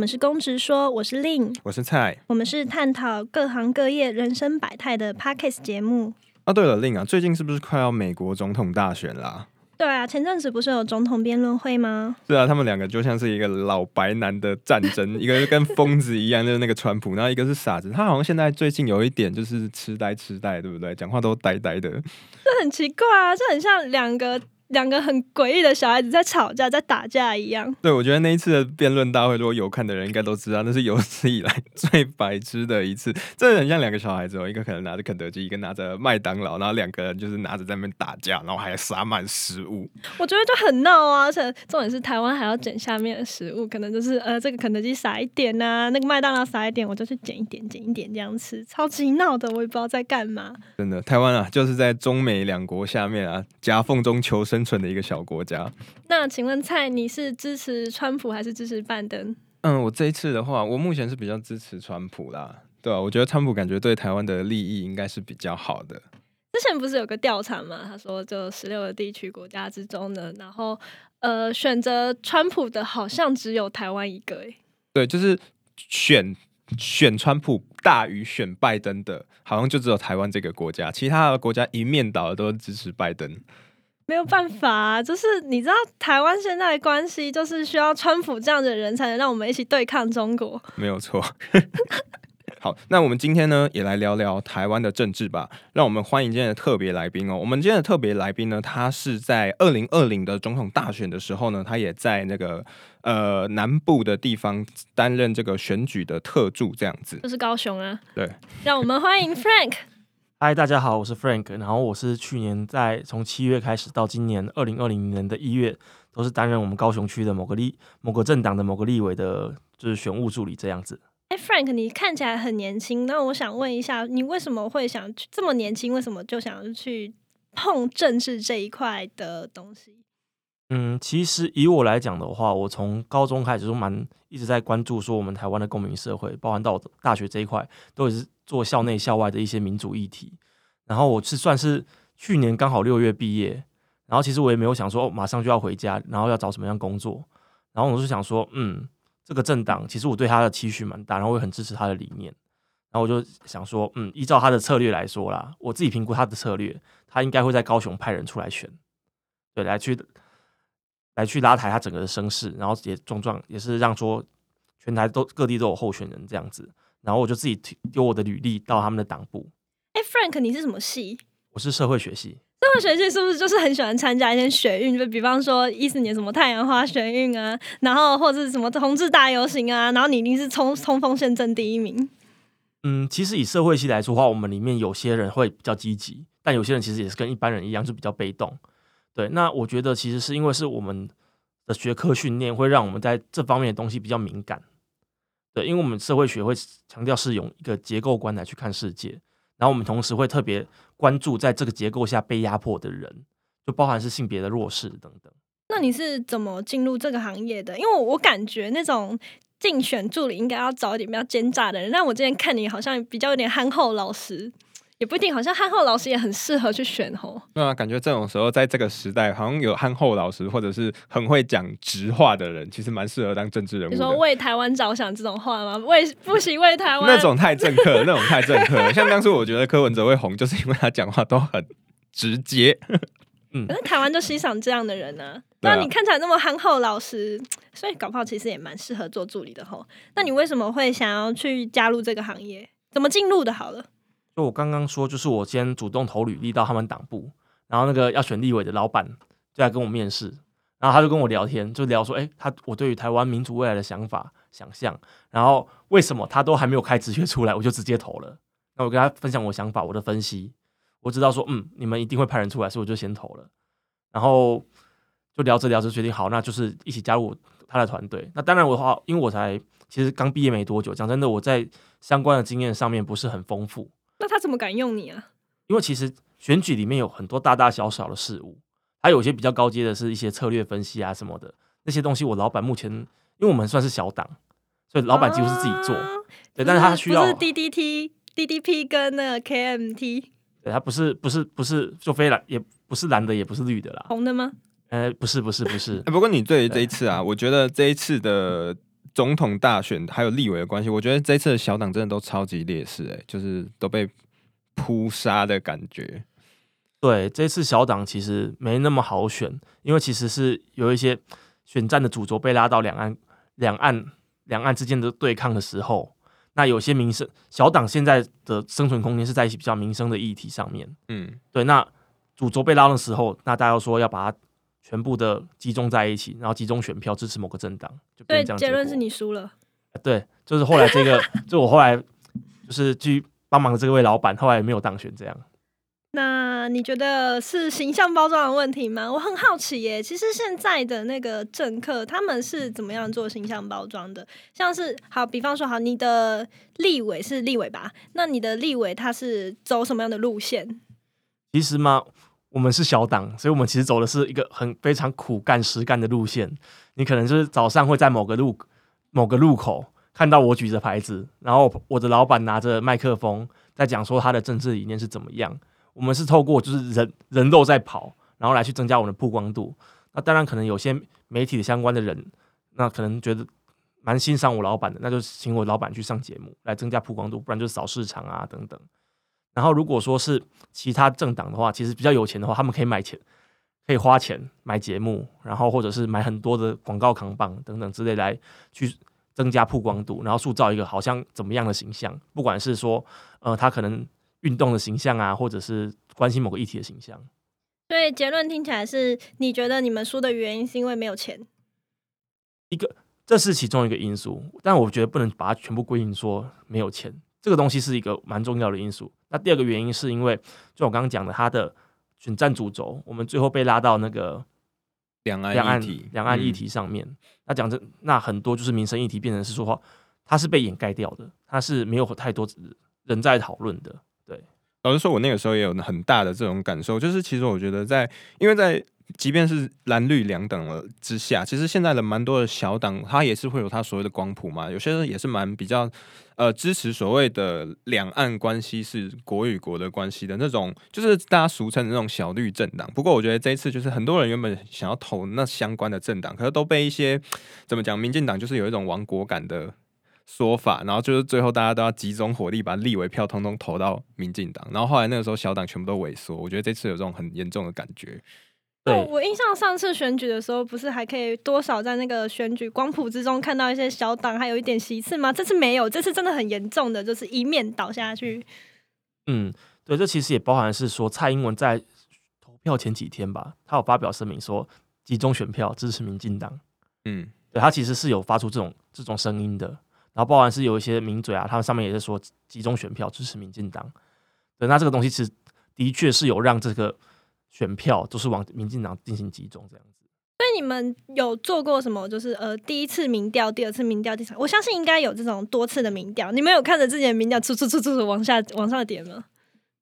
我们是公职说，我是 Lin，我是蔡，我们是探讨各行各业人生百态的 Podcast 节目。啊，对了，Lin 啊，最近是不是快要美国总统大选啦？对啊，前阵子不是有总统辩论会吗？是啊，他们两个就像是一个老白男的战争，一个是跟疯子一样，就是那个川普，然后一个是傻子。他好像现在最近有一点就是痴呆痴呆，对不对？讲话都呆呆的，这很奇怪啊，这很像两个。两个很诡异的小孩子在吵架，在打架一样。对，我觉得那一次的辩论大会，如果有看的人应该都知道，那是有史以来最白痴的一次。真的很像两个小孩子哦，一个可能拿着肯德基，一个拿着麦当劳，然后两个人就是拿着在那边打架，然后还撒满食物。我觉得就很闹啊，而且重点是台湾还要捡下面的食物，可能就是呃这个肯德基撒一点呐、啊，那个麦当劳撒一点，我就去捡一点，捡一点这样吃，超级闹的，我也不知道在干嘛。真的，台湾啊，就是在中美两国下面啊夹缝中求生存的一个小国。家，那请问蔡，你是支持川普还是支持拜登？嗯，我这一次的话，我目前是比较支持川普啦。对啊，我觉得川普感觉对台湾的利益应该是比较好的。之前不是有个调查嘛？他说，就十六个地区国家之中呢，然后呃，选择川普的好像只有台湾一个。哎，对，就是选选川普大于选拜登的，好像就只有台湾这个国家，其他的国家一面倒的都支持拜登。没有办法啊，就是你知道台湾现在的关系，就是需要川普这样的人才能让我们一起对抗中国。没有错。好，那我们今天呢，也来聊聊台湾的政治吧。让我们欢迎今天的特别来宾哦。我们今天的特别来宾呢，他是在二零二零的总统大选的时候呢，他也在那个呃南部的地方担任这个选举的特助，这样子。就是高雄啊。对。让我们欢迎 Frank。嗨，大家好，我是 Frank，然后我是去年在从七月开始到今年二零二零年的一月，都是担任我们高雄区的某个立某个政党的某个立委的，就是选务助理这样子。哎，Frank，你看起来很年轻，那我想问一下，你为什么会想这么年轻？为什么就想去碰政治这一块的东西？嗯，其实以我来讲的话，我从高中开始就蛮一直在关注说我们台湾的公民社会，包含到大学这一块，都是做校内校外的一些民主议题。然后我是算是去年刚好六月毕业，然后其实我也没有想说马上就要回家，然后要找什么样工作。然后我就想说，嗯，这个政党其实我对他的期许蛮大，然后我也很支持他的理念。然后我就想说，嗯，依照他的策略来说啦，我自己评估他的策略，他应该会在高雄派人出来选，对，来去。来去拉抬他整个的声势，然后也壮壮也是让说全台都各地都有候选人这样子，然后我就自己丢我的履历到他们的党部。哎，Frank，你是什么系？我是社会学系。社会学系是不是就是很喜欢参加一些学运？就比方说一四年什么太阳花学运啊，然后或者是什么同志大游行啊，然后你一定是冲冲锋陷阵第一名。嗯，其实以社会系来说的话，我们里面有些人会比较积极，但有些人其实也是跟一般人一样，就比较被动。对，那我觉得其实是因为是我们的学科训练会让我们在这方面的东西比较敏感。对，因为我们社会学会强调是用一个结构观来去看世界，然后我们同时会特别关注在这个结构下被压迫的人，就包含是性别的弱势等等。那你是怎么进入这个行业的？因为我感觉那种竞选助理应该要找一点比较奸诈的人，但我之前看你好像比较有点憨厚老实。也不一定，好像憨厚老师也很适合去选吼。对啊，感觉这种时候在这个时代，好像有憨厚老师或者是很会讲直话的人，其实蛮适合当政治人物。你说为台湾着想这种话吗？为不行为台湾那种太政客，那种太政客。像当初我觉得柯文哲会红，就是因为他讲话都很直接。嗯，可是台湾就欣赏这样的人呢、啊。那你看起来那么憨厚老实，所以搞不好其实也蛮适合做助理的吼。那你为什么会想要去加入这个行业？怎么进入的？好了。就我刚刚说，就是我先主动投履历到他们党部，然后那个要选立委的老板就来跟我面试，然后他就跟我聊天，就聊说，哎，他我对于台湾民主未来的想法、想象，然后为什么他都还没有开职缺出来，我就直接投了。那我跟他分享我想法、我的分析，我知道说，嗯，你们一定会派人出来，所以我就先投了。然后就聊着聊着决定好，那就是一起加入他的团队。那当然我的话，因为我才其实刚毕业没多久，讲真的，我在相关的经验上面不是很丰富。那他怎么敢用你啊？因为其实选举里面有很多大大小小的事物，还有一些比较高阶的是一些策略分析啊什么的那些东西。我老板目前，因为我们算是小党，所以老板几乎是自己做。啊、对，但是他需要不是 DDT、DDP 跟那个 KMT。对，他不是不是不是就非蓝，也不是蓝的，也不是绿的啦。红的吗？呃，不是不是不是。不过你对于这一次啊，我觉得这一次的总统大选还有立委的关系，我觉得这次的小党真的都超级劣势，哎，就是都被扑杀的感觉。对，这次小党其实没那么好选，因为其实是有一些选战的主轴被拉到两岸、两岸、两岸之间的对抗的时候，那有些民生小党现在的生存空间是在一些比较民生的议题上面。嗯，对，那主轴被拉的时候，那大家说要把它。全部的集中在一起，然后集中选票支持某个政党，就变成这样。对，结论是你输了。对，就是后来这个，就我后来就是去帮忙的这位老板，后来没有当选这样。那你觉得是形象包装的问题吗？我很好奇耶。其实现在的那个政客，他们是怎么样做形象包装的？像是好，比方说好，你的立委是立委吧？那你的立委他是走什么样的路线？其实嘛。我们是小党，所以我们其实走的是一个很非常苦干实干的路线。你可能就是早上会在某个路某个路口看到我举着牌子，然后我的老板拿着麦克风在讲说他的政治理念是怎么样。我们是透过就是人人肉在跑，然后来去增加我们的曝光度。那当然可能有些媒体的相关的人，那可能觉得蛮欣赏我老板的，那就请我老板去上节目来增加曝光度，不然就是扫市场啊等等。然后，如果说是其他政党的话，其实比较有钱的话，他们可以买钱，可以花钱买节目，然后或者是买很多的广告扛棒等等之类来去增加曝光度，然后塑造一个好像怎么样的形象。不管是说，呃，他可能运动的形象啊，或者是关心某个议题的形象。所以结论听起来是你觉得你们输的原因是因为没有钱？一个，这是其中一个因素，但我觉得不能把它全部归因说没有钱。这个东西是一个蛮重要的因素。那第二个原因是因为，就我刚刚讲的，他的选战主轴，我们最后被拉到那个两岸两岸两岸议题上面。嗯、那讲真，那很多就是民生议题变成是说话，它是被掩盖掉的，它是没有太多人在讨论的。对，老实说，我那个时候也有很大的这种感受，就是其实我觉得在，因为在。即便是蓝绿两党了之下，其实现在的蛮多的小党，他也是会有他所谓的光谱嘛。有些人也是蛮比较呃支持所谓的两岸关系是国与国的关系的那种，就是大家俗称的那种小绿政党。不过我觉得这一次就是很多人原本想要投那相关的政党，可是都被一些怎么讲，民进党就是有一种亡国感的说法，然后就是最后大家都要集中火力把立委票通通投到民进党，然后后来那个时候小党全部都萎缩。我觉得这次有这种很严重的感觉。对、哦，我印象上次选举的时候，不是还可以多少在那个选举光谱之中看到一些小党还有一点席次吗？这次没有，这次真的很严重的，就是一面倒下去。嗯，对，这其实也包含是说蔡英文在投票前几天吧，他有发表声明说集中选票支持民进党。嗯，对，他其实是有发出这种这种声音的，然后包含是有一些名嘴啊，他们上面也是说集中选票支持民进党。对，那这个东西其实的确是有让这个。选票都是往民进党进行集中，这样子。所以你们有做过什么？就是呃，第一次民调、第二次民调、第三，我相信应该有这种多次的民调。你们有看着自己的民调，出出出出往下往上点吗？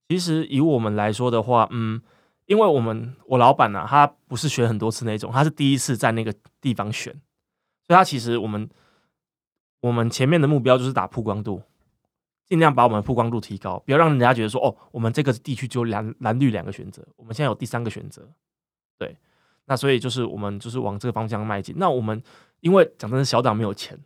其实以我们来说的话，嗯，因为我们我老板呢、啊，他不是选很多次那种，他是第一次在那个地方选，所以他其实我们我们前面的目标就是打曝光度。尽量把我们的曝光度提高，不要让人家觉得说哦，我们这个地区只有蓝蓝绿两个选择，我们现在有第三个选择，对，那所以就是我们就是往这个方向迈进。那我们因为讲真的，小党没有钱，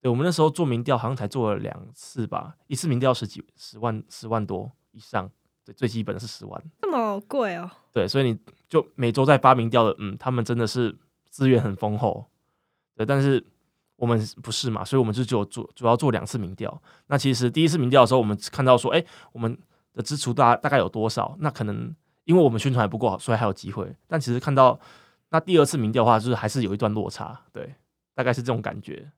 对，我们那时候做民调好像才做了两次吧，一次民调十几十万十万多以上，对，最基本的是十万，这么贵哦？对，所以你就每周在发民调的，嗯，他们真的是资源很丰厚，对，但是。我们不是嘛，所以我们就只有做主要做两次民调。那其实第一次民调的时候，我们看到说，哎，我们的支出大大概有多少？那可能因为我们宣传还不够好，所以还有机会。但其实看到那第二次民调的话，就是还是有一段落差，对，大概是这种感觉。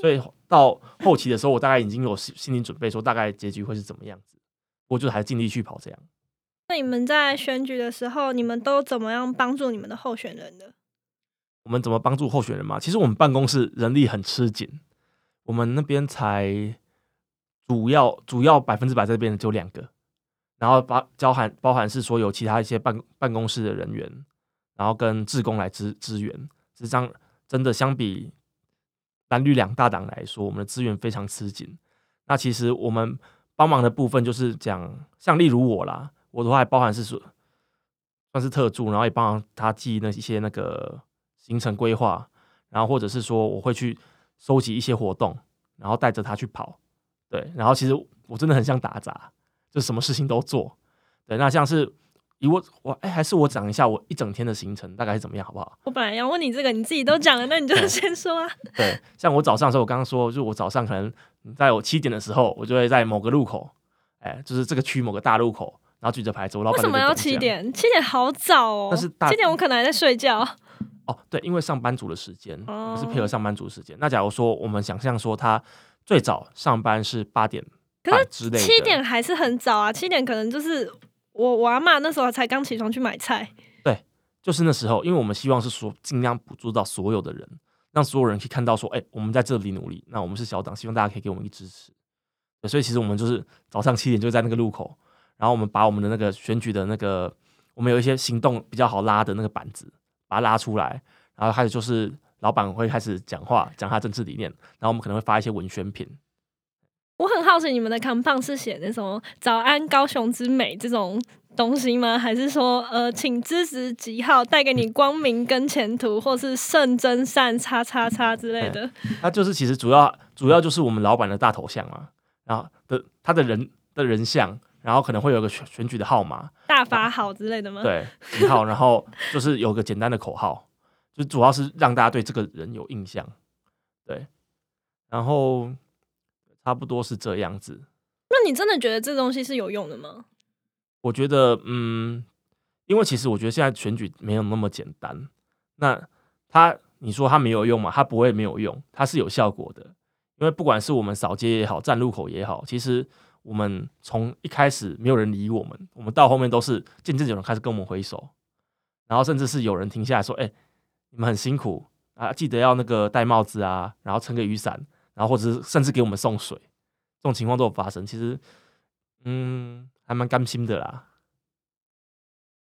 所以到后期的时候，我大概已经有心理准备，说大概结局会是怎么样子。我就还尽力去跑这样。那你们在选举的时候，你们都怎么样帮助你们的候选人的？我们怎么帮助候选人嘛？其实我们办公室人力很吃紧，我们那边才主要主要百分之百这边的只有两个，然后包包含包含是说有其他一些办办公室的人员，然后跟志工来支支援。实际上，真的相比蓝绿两大党来说，我们的资源非常吃紧。那其实我们帮忙的部分就是讲，像例如我啦，我的话还包含是说算是特助，然后也帮他记那一些那个。行程规划，然后或者是说我会去收集一些活动，然后带着他去跑。对，然后其实我真的很像打杂，就什么事情都做。对，那像是以我我哎，还是我讲一下我一整天的行程大概是怎么样，好不好？我本来要问你这个，你自己都讲了，那你就先说啊。对，像我早上的时候，我刚刚说，就我早上可能在我七点的时候，我就会在某个路口，哎，就是这个区某个大路口。然后举着牌子，我老板为什么要七点？七点好早哦。但是七点我可能还在睡觉。哦，对，因为上班族的时间，哦、是配合上班族的时间。那假如说我们想象说他最早上班是八点半之类的，七点还是很早啊。七点可能就是我我阿妈那时候才刚起床去买菜。对，就是那时候，因为我们希望是说尽量捕捉到所有的人，让所有人可以看到说，哎，我们在这里努力。那我们是小党，希望大家可以给我们一个支持。所以其实我们就是早上七点就在那个路口。然后我们把我们的那个选举的那个，我们有一些行动比较好拉的那个板子，把它拉出来，然后开始就是老板会开始讲话，讲他政治理念，然后我们可能会发一些文宣品。我很好奇，你们的扛棒是写那什么“早安高雄之美”这种东西吗？还是说呃，请支持几号带给你光明跟前途，或是圣真善叉叉叉之类的？他就是其实主要主要就是我们老板的大头像嘛，然后的他的人的人像。然后可能会有个选选举的号码，大法好之类的吗？对，几号？然后就是有个简单的口号，就主要是让大家对这个人有印象。对，然后差不多是这样子。那你真的觉得这东西是有用的吗？我觉得，嗯，因为其实我觉得现在选举没有那么简单。那他，你说他没有用嘛？他不会没有用，他是有效果的。因为不管是我们扫街也好，站路口也好，其实。我们从一开始没有人理我们，我们到后面都是渐渐有人开始跟我们挥手，然后甚至是有人停下来说：“哎，你们很辛苦啊，记得要那个戴帽子啊，然后撑个雨伞，然后或者是甚至给我们送水，这种情况都有发生。其实，嗯，还蛮甘心的啦。”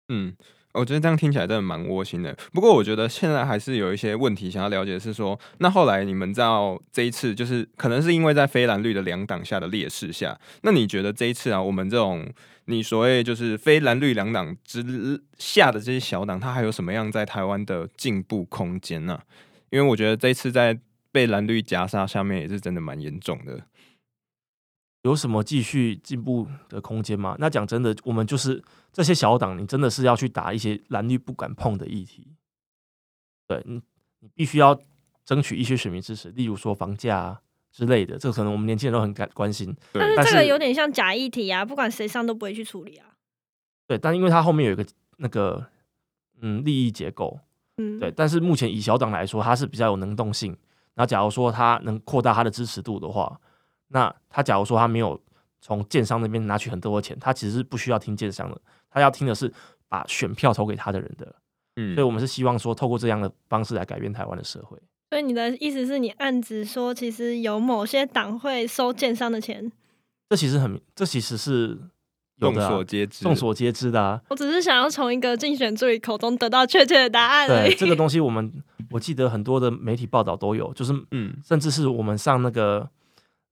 嗯。我觉得这样听起来真的蛮窝心的。不过，我觉得现在还是有一些问题想要了解，是说，那后来你们知道这一次，就是可能是因为在非蓝绿的两党下的劣势下，那你觉得这一次啊，我们这种你所谓就是非蓝绿两党之下的这些小党，它还有什么样在台湾的进步空间呢？啊？因为我觉得这一次在被蓝绿夹杀下面也是真的蛮严重的。有什么继续进步的空间吗？那讲真的，我们就是这些小党，你真的是要去打一些蓝绿不敢碰的议题。对，你你必须要争取一些选民支持，例如说房价啊之类的，这个可能我们年轻人都很感关心。但是这个有点像假议题啊，不管谁上都不会去处理啊。对，但因为它后面有一个那个嗯利益结构，嗯，对。但是目前以小党来说，它是比较有能动性。然后假如说它能扩大它的支持度的话。那他假如说他没有从建商那边拿取很多的钱，他其实是不需要听建商的，他要听的是把选票投给他的人的。嗯，所以我们是希望说，透过这样的方式来改变台湾的社会。所以你的意思是你暗指说，其实有某些党会收建商的钱？这其实很，这其实是有的啊，众所皆知，众所皆知的啊。我只是想要从一个竞选助理口中得到确切的答案。对，这个东西，我们我记得很多的媒体报道都有，就是嗯，甚至是我们上那个。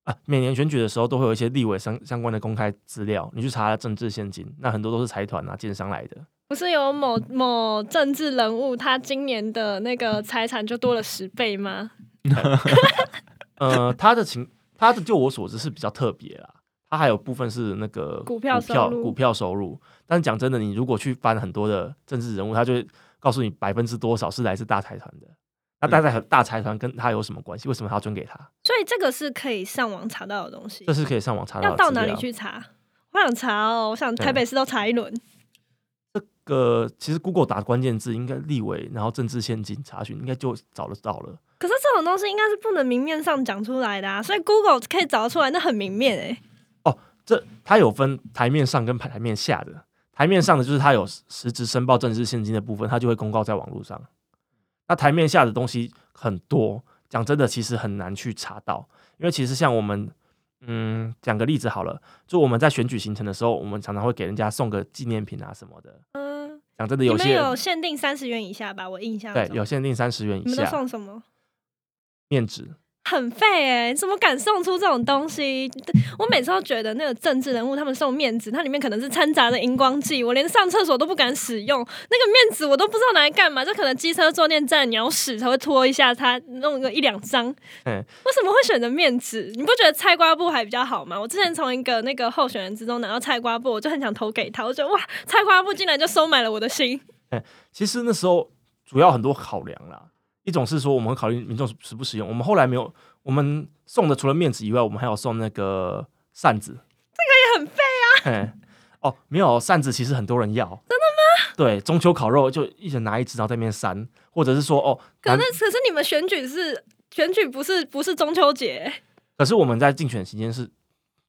啊，每年选举的时候都会有一些立委相相关的公开资料，你去查政治现金，那很多都是财团啊、建商来的。不是有某某政治人物，他今年的那个财产就多了十倍吗？呃，他的情，他的就我所知是比较特别啦，他还有部分是那个股票收入，股票收入。但是讲真的，你如果去翻很多的政治人物，他就会告诉你百分之多少是来自大财团的。那大财大财团跟他有什么关系？为什么他要捐给他？所以这个是可以上网查到的东西。这是可以上网查到的。要到哪里去查？我想查哦，我想台北市都查一轮。这个其实 Google 打关键字，应该立委，然后政治献金查询，应该就找得到了。可是这种东西应该是不能明面上讲出来的啊，所以 Google 可以找得出来，那很明面哎、欸。哦，这它有分台面上跟台面下的。台面上的就是它有实质申报政治献金的部分，它就会公告在网络上。那台面下的东西很多，讲真的，其实很难去查到，因为其实像我们，嗯，讲个例子好了，就我们在选举行程的时候，我们常常会给人家送个纪念品啊什么的。嗯，讲真的，有些有限定三十元以下吧，我印象。对，有限定三十元以下。你们都送什么？面纸，很废哎、欸！怎么敢送出这种东西？我每次都觉得那个政治人物他们送面子，它里面可能是掺杂的荧光剂，我连上厕所都不敢使用。那个面子我都不知道拿来干嘛，就可能机车坐垫站鸟屎才会拖一下它，弄个一两张。嗯，为什么会选择面子？你不觉得菜瓜布还比较好吗？我之前从一个那个候选人之中拿到菜瓜布，我就很想投给他。我觉得哇，菜瓜布竟然就收买了我的心。嗯，其实那时候主要很多考量啦。一种是说，我们会考虑民众实不实用。我们后来没有，我们送的除了面子以外，我们还有送那个扇子。这个也很废啊！嘿，哦，没有扇子，其实很多人要。真的吗？对，中秋烤肉就一人拿一只，然后在那边扇，或者是说，哦，可是可是你们选举是选举，不是不是中秋节。可是我们在竞选期间是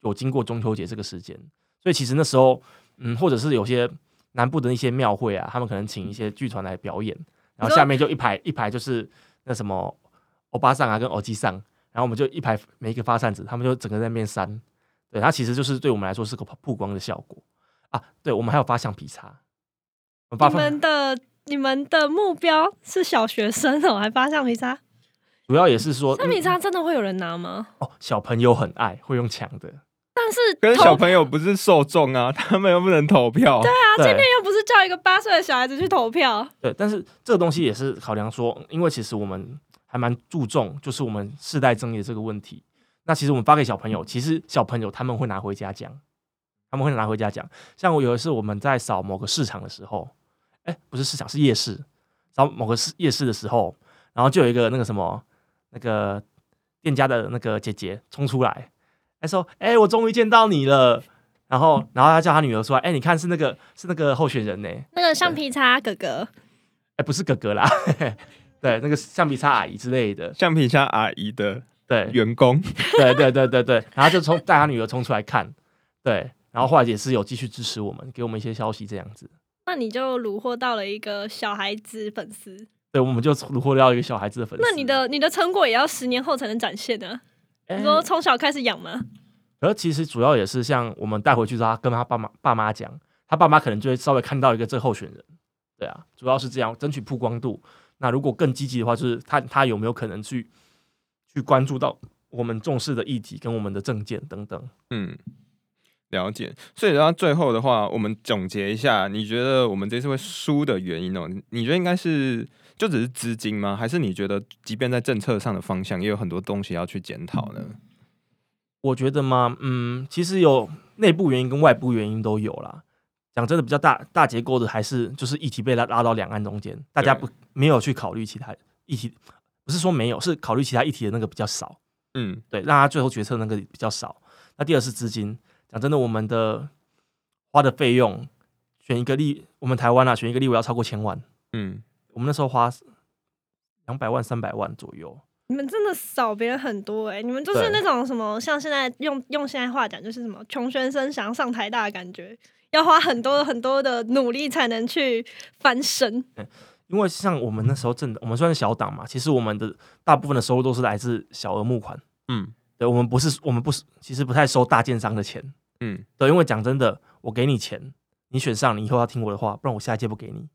有经过中秋节这个时间，所以其实那时候，嗯，或者是有些南部的一些庙会啊，他们可能请一些剧团来表演。然后下面就一排一排，就是那什么欧巴桑啊，跟欧基桑，然后我们就一排每一个发扇子，他们就整个在那边扇，对，它其实就是对我们来说是个曝光的效果啊。对，我们还有发橡皮擦。你们的你们的目标是小学生哦，还发橡皮擦？主要也是说，橡皮擦真的会有人拿吗？哦，小朋友很爱，会用抢的。但是，跟小朋友不是受众啊，他们又不能投票。对啊，今天又不是叫一个八岁的小孩子去投票。对，但是这个东西也是考量说，因为其实我们还蛮注重，就是我们世代争议的这个问题。那其实我们发给小朋友，其实小朋友他们会拿回家讲，他们会拿回家讲。像我有一次我们在扫某个市场的时候，哎、欸，不是市场，是夜市，扫某个市夜市的时候，然后就有一个那个什么那个店家的那个姐姐冲出来。她说：“哎、欸，我终于见到你了。”然后，然后他叫他女儿出来：“哎、欸，你看，是那个，是那个候选人呢，那个橡皮擦哥哥。哎、欸，不是哥哥啦，对，那个橡皮擦阿姨之类的，橡皮擦阿姨的对员工，对对对对对。然后就冲带他女儿冲出来看，对，然后后来也是有继续支持我们，给我们一些消息这样子。那你就虏获到了一个小孩子粉丝，对，我们就虏获到一个小孩子的粉丝。那你的你的成果也要十年后才能展现呢？”你说从小开始养吗？而其实主要也是像我们带回去之后，他跟他爸妈爸妈讲，他爸妈可能就会稍微看到一个这候选人，对啊，主要是这样争取曝光度。那如果更积极的话，就是他他有没有可能去去关注到我们重视的议题跟我们的政见等等。嗯，了解。所以到最后的话，我们总结一下，你觉得我们这次会输的原因哦？你觉得应该是？就只是资金吗？还是你觉得，即便在政策上的方向，也有很多东西要去检讨呢？我觉得嘛，嗯，其实有内部原因跟外部原因都有啦。讲真的，比较大大结构的，还是就是议题被拉拉到两岸中间，大家不没有去考虑其他议题，不是说没有，是考虑其他议题的那个比较少。嗯，对，让他最后决策那个比较少。那第二是资金，讲真的，我们的花的费用，选一个例，我们台湾啊，选一个立委要超过千万。嗯。我们那时候花两百万、三百万左右。你们真的少别人很多哎、欸！你们就是那种什么，像现在用用现在话讲，就是什么穷学生想要上台大的感觉，要花很多很多的努力才能去翻身。因为像我们那时候政党，我们算是小党嘛，其实我们的大部分的收入都是来自小额募款。嗯，对，我们不是，我们不是，其实不太收大建商的钱。嗯，对，因为讲真的，我给你钱，你选上，你以后要听我的话，不然我下一届不给你。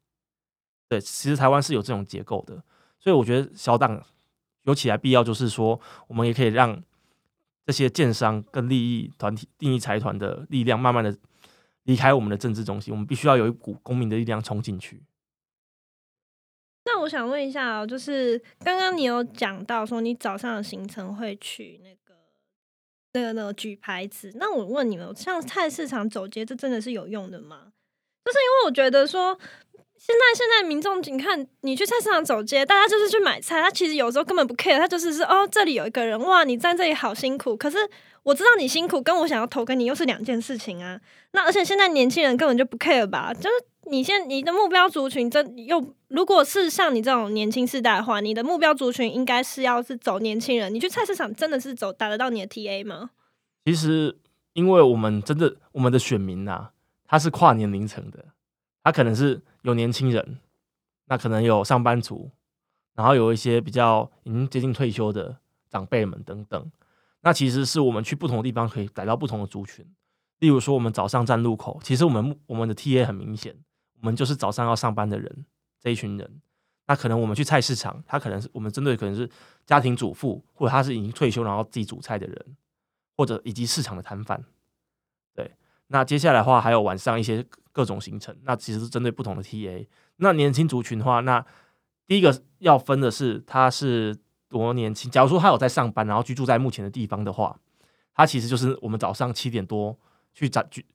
对，其实台湾是有这种结构的，所以我觉得小党有起来必要，就是说我们也可以让这些建商跟利益团体、定义财团的力量慢慢的离开我们的政治中心，我们必须要有一股公民的力量冲进去。那我想问一下哦，就是刚刚你有讲到说你早上的行程会去那个、那个、那个举牌子，那我问你们，像菜市场走街，这真的是有用的吗？就是因为我觉得说。现在现在民众，你看你去菜市场走街，大家就是去买菜，他其实有时候根本不 care，他就是说哦，这里有一个人，哇，你站这里好辛苦。可是我知道你辛苦，跟我想要投给你又是两件事情啊。那而且现在年轻人根本就不 care 吧？就是你现你的目标族群，真又如果是像你这种年轻世代的话，你的目标族群应该是要是走年轻人。你去菜市场真的是走打得到你的 TA 吗？其实，因为我们真的我们的选民呐、他是跨年龄层的。他可能是有年轻人，那可能有上班族，然后有一些比较已经接近退休的长辈们等等。那其实是我们去不同的地方可以逮到不同的族群。例如说，我们早上站路口，其实我们我们的 TA 很明显，我们就是早上要上班的人这一群人。那可能我们去菜市场，他可能是我们针对可能是家庭主妇，或者他是已经退休然后自己煮菜的人，或者以及市场的摊贩。对，那接下来的话还有晚上一些各种行程，那其实是针对不同的 TA。那年轻族群的话，那第一个要分的是他是多年轻。假如说他有在上班，然后居住在目前的地方的话，他其实就是我们早上七点多去站去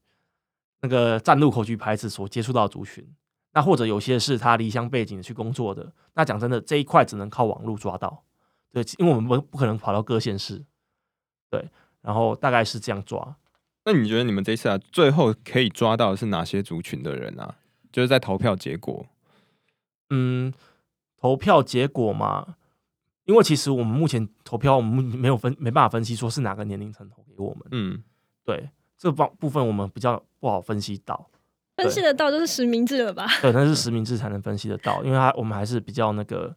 那个站路口举牌子所接触到的族群。那或者有些是他离乡背景去工作的，那讲真的，这一块只能靠网络抓到，对，因为我们不不可能跑到各县市，对，然后大概是这样抓。那你觉得你们这次啊，最后可以抓到的是哪些族群的人啊？就是在投票结果，嗯，投票结果嘛，因为其实我们目前投票，我们没有分，没办法分析说是哪个年龄层投给我们，嗯，对，这方部分我们比较不好分析到。分析得到就是实名制了吧？对，那是实名制才能分析得到，因为它我们还是比较那个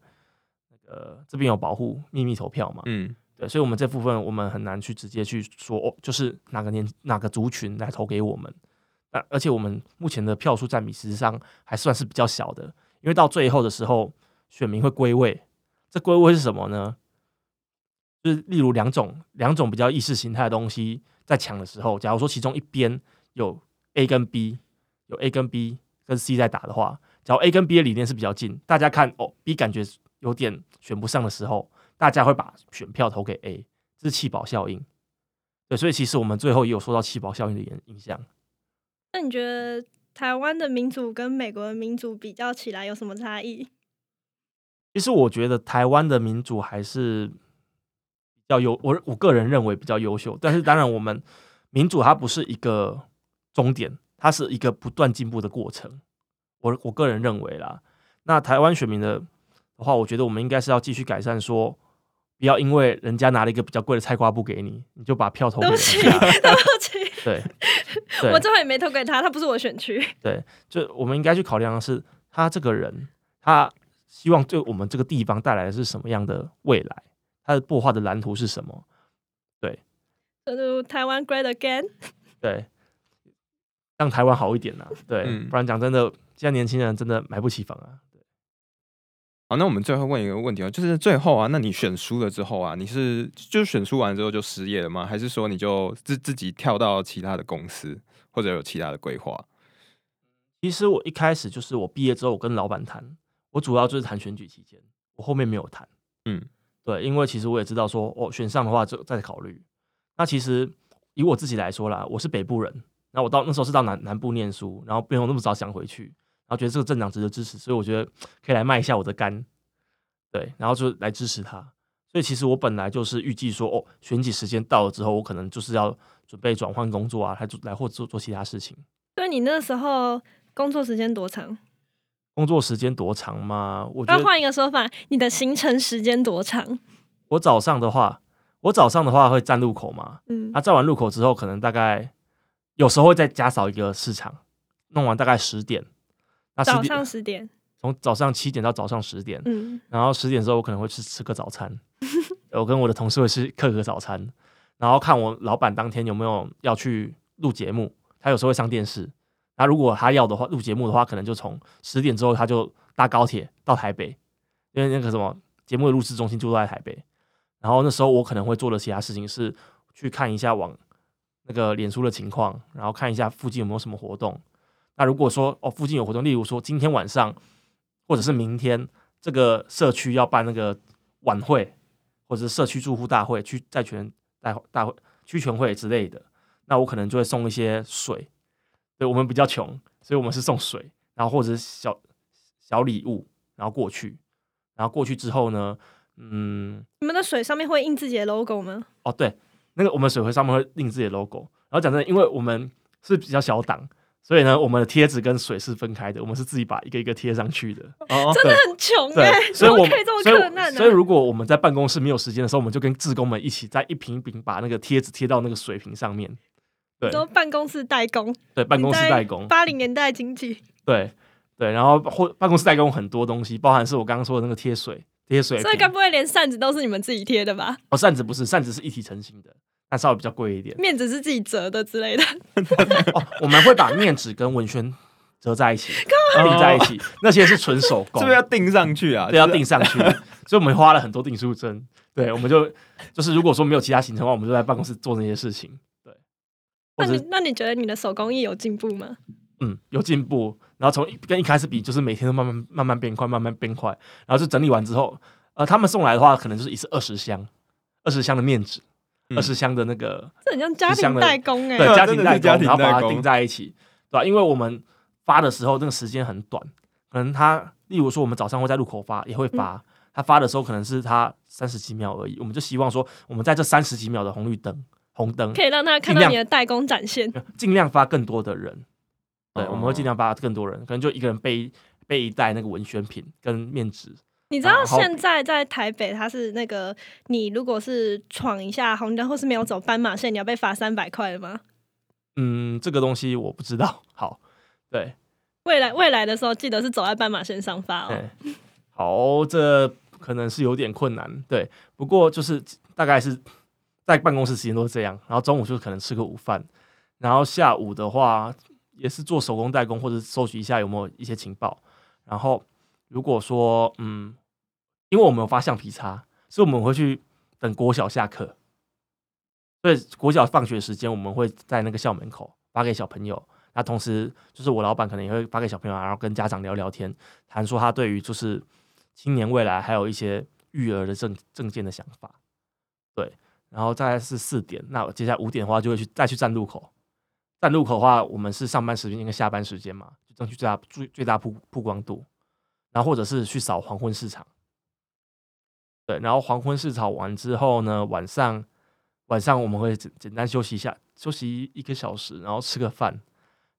那个这边有保护秘密投票嘛，嗯，对，所以我们这部分我们很难去直接去说，哦，就是哪个年哪个族群来投给我们，而而且我们目前的票数占比实际上还算是比较小的，因为到最后的时候选民会归位，这归位是什么呢？就是例如两种两种比较意识形态的东西在抢的时候，假如说其中一边有 A 跟 B。有 A 跟 B 跟 C 在打的话，假如 A 跟 B 的理念是比较近，大家看哦，B 感觉有点选不上的时候，大家会把选票投给 A，这是气保效应。对，所以其实我们最后也有受到气保效应的影影响。那你觉得台湾的民主跟美国的民主比较起来有什么差异？其实我觉得台湾的民主还是比较优，我我个人认为比较优秀。但是当然，我们民主它不是一个终点。它是一个不断进步的过程，我我个人认为啦。那台湾选民的的话，我觉得我们应该是要继续改善说，说不要因为人家拿了一个比较贵的菜瓜布给你，你就把票投给人家。对不起，对不起。对，对我最后也没投给他，他不是我选区。对，就我们应该去考量的是，他这个人，他希望对我们这个地方带来的是什么样的未来？他的破画的蓝图是什么？对，就台湾 Great Again。对。让台湾好一点呐、啊，对，嗯、不然讲真的，现在年轻人真的买不起房啊。对，好，那我们最后问一个问题啊，就是最后啊，那你选输了之后啊，你是就是选输完之后就失业了吗？还是说你就自自己跳到其他的公司，或者有其他的规划？其实我一开始就是我毕业之后，我跟老板谈，我主要就是谈选举期间，我后面没有谈。嗯，对，因为其实我也知道说，哦，选上的话就再考虑。那其实以我自己来说啦，我是北部人。那我到那时候是到南南部念书，然后不用那么早想回去，然后觉得这个政党值得支持，所以我觉得可以来卖一下我的肝，对，然后就来支持他。所以其实我本来就是预计说，哦，选举时间到了之后，我可能就是要准备转换工作啊，来做来或做做其他事情。所以你那时候工作时间多长？工作时间多长吗？我觉得换一个说法，你的行程时间多长？我早上的话，我早上的话会站路口嘛，嗯，那站完路口之后，可能大概。有时候会再加扫一个市场，弄完大概十点。那早上十点，从早上七点到早上十点。嗯，然后十点之后我可能会去吃个早餐，我跟我的同事会吃客个早餐，然后看我老板当天有没有要去录节目，他有时候会上电视。那如果他要的话，录节目的话，可能就从十点之后他就搭高铁到台北，因为那个什么节目的录制中心就在台北。然后那时候我可能会做的其他事情是去看一下网。那个脸书的情况，然后看一下附近有没有什么活动。那如果说哦，附近有活动，例如说今天晚上或者是明天，这个社区要办那个晚会，或者是社区住户大会、区债权大大会、区权会之类的，那我可能就会送一些水。对，我们比较穷，所以我们是送水，然后或者是小小礼物，然后过去。然后过去之后呢，嗯，你们的水上面会印自己的 logo 吗？哦，对。那个我们水会上面会印自己的 logo，然后讲真的，因为我们是比较小档，所以呢，我们的贴纸跟水是分开的，我们是自己把一个一个贴上去的。哦，真的很穷哎、欸，所以我们可以这么困难、啊、所以如果我们在办公室没有时间的时候，我们就跟志工们一起在一瓶一瓶把那个贴纸贴到那个水瓶上面。对，都办公室代工。对，办公室代工。八零年代经济。对对，然后或办公室代工很多东西，包含是我刚刚说的那个贴水贴水。所以该不会连扇子都是你们自己贴的吧？哦，扇子不是，扇子是一体成型的。那稍微比较贵一点，面纸是自己折的之类的。哦，我们会把面纸跟文宣折在一起，钉在一起，那些是纯手工，是不是要钉上去啊？对，要钉上去，所以我们花了很多订书针。对，我们就就是如果说没有其他行程的话，我们就在办公室做那些事情。对，那你那你觉得你的手工艺有进步吗？嗯，有进步。然后从跟一开始比，就是每天都慢慢慢慢变快，慢慢变快。然后就整理完之后，呃，他们送来的话，可能就是一次二十箱，二十箱的面纸，二十箱的那个，这很像家庭代工哎，对，家庭代工，然后把它钉在一起，对吧？因为我们。发的时候，那个时间很短，可能他，例如说，我们早上会在路口发，也会发。嗯、他发的时候，可能是他三十几秒而已。我们就希望说，我们在这三十几秒的红绿灯，红灯可以让他看到你的代工展现，尽量发更多的人。对，哦、我们会尽量发更多人，可能就一个人背背一袋那个文宣品跟面纸。你知道现在在台北，它是那个你如果是闯一下红灯或是没有走斑马线，你要被罚三百块的吗？嗯，这个东西我不知道。好。对，未来未来的时候，记得是走在斑马线上发哦。好，这可能是有点困难。对，不过就是大概是在办公室时间都是这样，然后中午就可能吃个午饭，然后下午的话也是做手工代工或者收集一下有没有一些情报。然后如果说嗯，因为我们有发橡皮擦，所以我们会去等国小下课。所以，国小放学时间，我们会在那个校门口发给小朋友。那同时，就是我老板可能也会发给小朋友，然后跟家长聊聊天，谈说他对于就是青年未来还有一些育儿的政政见的想法。对，然后再来是四点，那接下来五点的话就会去再去站路口。站路口的话，我们是上班时间跟下班时间嘛，就争取最大最最大曝曝光度。然后或者是去扫黄昏市场。对，然后黄昏市场完之后呢，晚上晚上我们会简简单休息一下，休息一个小时，然后吃个饭。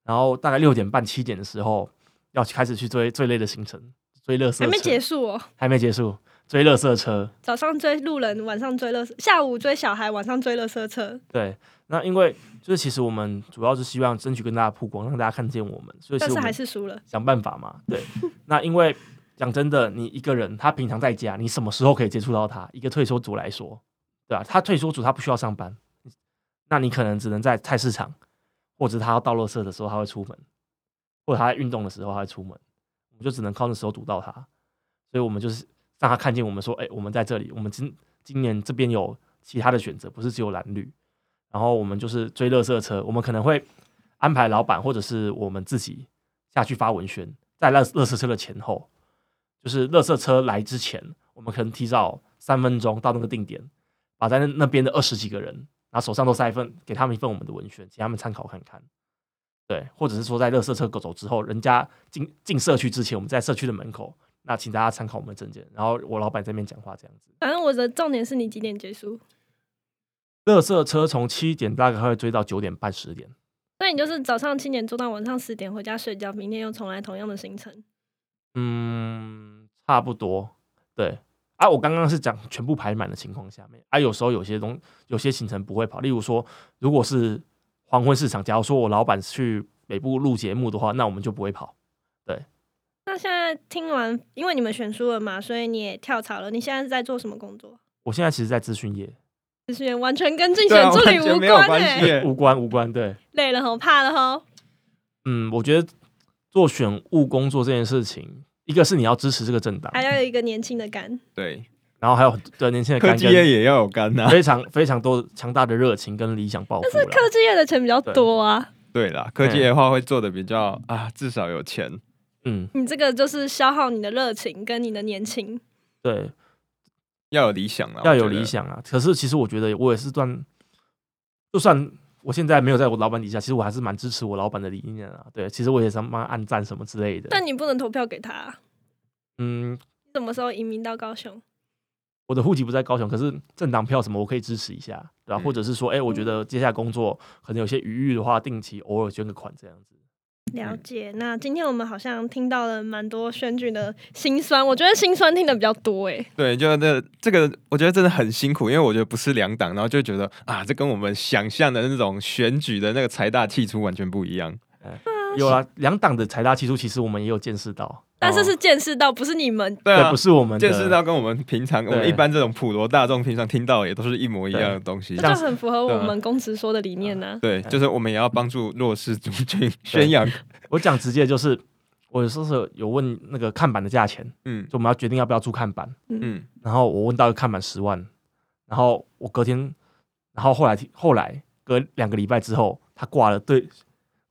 然后大概六点半七点的时候，要开始去追最累的行程，追垃圾车。还没结束哦，还没结束，追垃圾车。早上追路人，晚上追垃圾，下午追小孩，晚上追垃圾车。对，那因为就是其实我们主要是希望争取跟大家曝光，让大家看见我们。所以但是还是输了，想办法嘛。对，那因为讲真的，你一个人他平常在家，你什么时候可以接触到他？一个退休族来说，对吧？他退休族他不需要上班，那你可能只能在菜市场。或者他要倒垃圾的时候，他会出门；或者他在运动的时候，他会出门。我们就只能靠那时候堵到他，所以我们就是让他看见我们说：“哎、我们在这里。我们今今年这边有其他的选择，不是只有蓝绿。”然后我们就是追垃圾车，我们可能会安排老板或者是我们自己下去发文宣，在垃垃圾车的前后，就是垃圾车来之前，我们可能提早三分钟到那个定点，把在那那边的二十几个人。然后手上都塞一份，给他们一份我们的文宣，请他们参考看看。对，或者是说在垃圾车走之后，人家进进社区之前，我们在社区的门口，那请大家参考我们的证件。然后我老板这边讲话这样子。反正我的重点是你几点结束？垃圾车从七点大概会追到九点半十点。那你就是早上七点坐到晚上十点回家睡觉，明天又重来同样的行程。嗯，差不多，对。啊，我刚刚是讲全部排满的情况下面，啊，有时候有些东有些行程不会跑，例如说，如果是黄昏市场，假如说我老板去北部录节目的话，那我们就不会跑。对。那现在听完，因为你们选输了嘛，所以你也跳槽了。你现在是在做什么工作？我现在其实，在资讯业。资讯业完全跟竞选助理无关诶，无关无关。对。累了吼，怕了吼。嗯，我觉得做选务工作这件事情。一个是你要支持这个政党，还要有一个年轻的肝，对，然后还有对年轻的肝，科技业也要有肝呐，非常非常多强大的热情跟理想抱负。但是科技业的钱比较多啊，对啦，科技业的话会做的比较啊，至少有钱。嗯，你这个就是消耗你的热情跟你的年轻，对，要有理想啊，要有理想啊。可是其实我觉得我也是算，就算。我现在没有在我老板底下，其实我还是蛮支持我老板的理念啊。对，其实我也想帮他按赞什么之类的。但你不能投票给他啊。嗯。什么时候移民到高雄？我的户籍不在高雄，可是政党票什么我可以支持一下，对吧？嗯。或者是说，哎，我觉得接下来工作可能有些余裕的话，定期偶尔捐个款这样子。了解，那今天我们好像听到了蛮多选举的心酸，我觉得心酸听的比较多哎。对，就这这个，我觉得真的很辛苦，因为我觉得不是两党，然后就觉得啊，这跟我们想象的那种选举的那个财大气粗完全不一样。嗯、有啊，两党的财大气粗，其实我们也有见识到，但是是见识到，不是你们，对，不是我们见识到，跟我们平常我们一般这种普罗大众平常听到的也都是一模一样的东西，这就很符合我们公职说的理念呢、啊。对，就是我们也要帮助弱势族群宣扬。我讲直接就是，我有时候有问那个看板的价钱，嗯。就我们要决定要不要住看板，嗯，然后我问到一个看板十万，然后我隔天，然后后来后来隔两个礼拜之后，他挂了对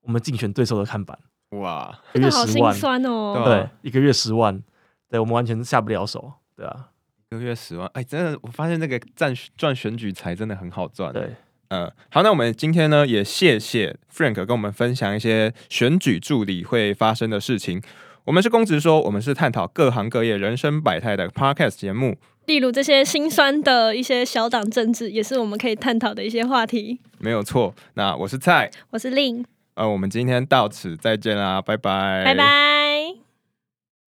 我们竞选对手的看板，哇，一个月真的好心十万，酸哦。对啊，一个月十万，对我们完全下不了手，对啊，一个月十万，哎，真的，我发现那个赚赚选举财真的很好赚。对，嗯，好，那我们今天呢也谢谢 Frank 跟我们分享一些选举助理会发生的事情。我们是公职说，我们是探讨各行各业人生百态的 Podcast 节目。例如这些心酸的一些小党政治，也是我们可以探讨的一些话题。没有错。那我是蔡，我是令，呃，我们今天到此再见啦，拜拜，拜拜。